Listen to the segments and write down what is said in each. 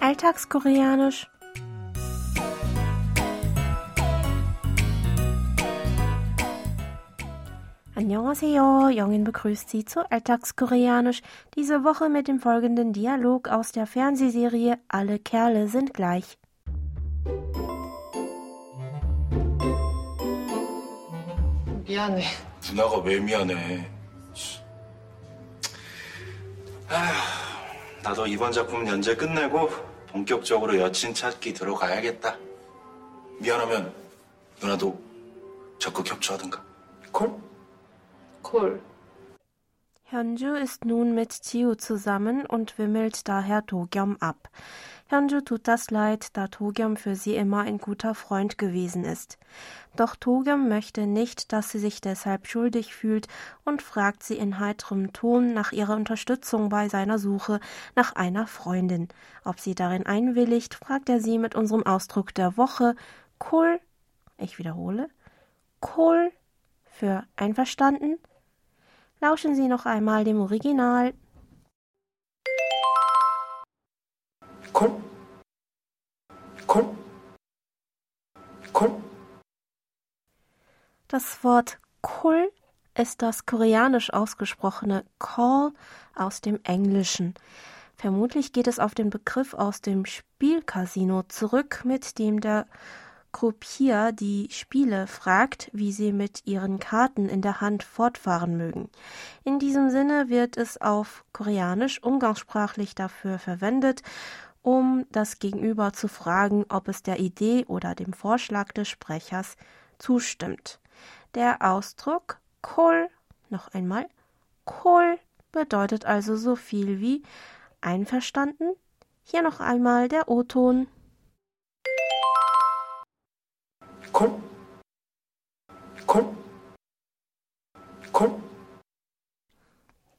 Alltagskoreanisch. Annyeonghaseyo, Jongin begrüßt Sie zu Alltagskoreanisch, diese Woche mit dem folgenden Dialog aus der Fernsehserie Alle Kerle sind gleich. 미안해. 누나가 왜 미안해? 아휴, 나도 이번 작품 연재 끝내고 본격적으로 여친 찾기 들어가야겠다. 미안하면 누나도 적극 협조하든가. 콜? 콜. Hyunju ist nun mit Chiu zusammen und wimmelt daher Togyom ab. Hyunju tut das leid, da Togyom für sie immer ein guter Freund gewesen ist. Doch Togyom möchte nicht, dass sie sich deshalb schuldig fühlt und fragt sie in heiterem Ton nach ihrer Unterstützung bei seiner Suche nach einer Freundin. Ob sie darin einwilligt, fragt er sie mit unserem Ausdruck der Woche Cool. Ich wiederhole. Cool für einverstanden Lauschen Sie noch einmal dem Original. Kon. Kon. Kon. Das Wort Kul ist das koreanisch ausgesprochene Call aus dem Englischen. Vermutlich geht es auf den Begriff aus dem Spielcasino zurück, mit dem der Croupier die Spiele fragt, wie sie mit ihren Karten in der Hand fortfahren mögen. In diesem Sinne wird es auf Koreanisch umgangssprachlich dafür verwendet, um das Gegenüber zu fragen, ob es der Idee oder dem Vorschlag des Sprechers zustimmt. Der Ausdruck Kohl, noch einmal, Kohl bedeutet also so viel wie einverstanden. Hier noch einmal der O-Ton. Kohl. Kohl. Kohl.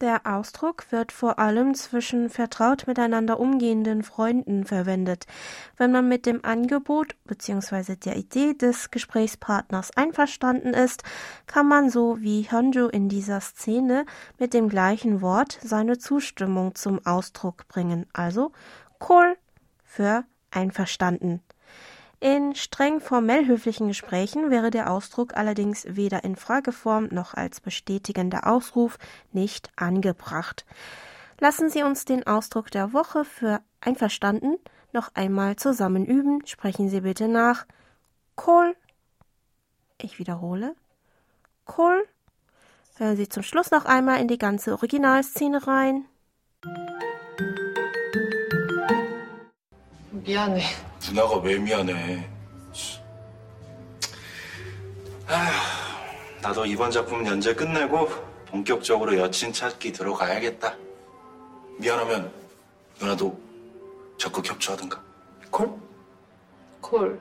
Der Ausdruck wird vor allem zwischen vertraut miteinander umgehenden Freunden verwendet. Wenn man mit dem Angebot bzw. der Idee des Gesprächspartners einverstanden ist, kann man so wie Hyunju in dieser Szene mit dem gleichen Wort seine Zustimmung zum Ausdruck bringen. Also Kol für einverstanden. In streng formell höflichen Gesprächen wäre der Ausdruck allerdings weder in Frageform noch als bestätigender Ausruf nicht angebracht. Lassen Sie uns den Ausdruck der Woche für einverstanden noch einmal zusammen üben. Sprechen Sie bitte nach. Kohl. Ich wiederhole. Kohl. Hören Sie zum Schluss noch einmal in die ganze Originalszene rein. 미안해. 누나가 왜 미안해? 아휴, 나도 이번 작품 연재 끝내고 본격적으로 여친 찾기 들어가야겠다. 미안하면 누나도 적극 협조하든가. 콜? 콜.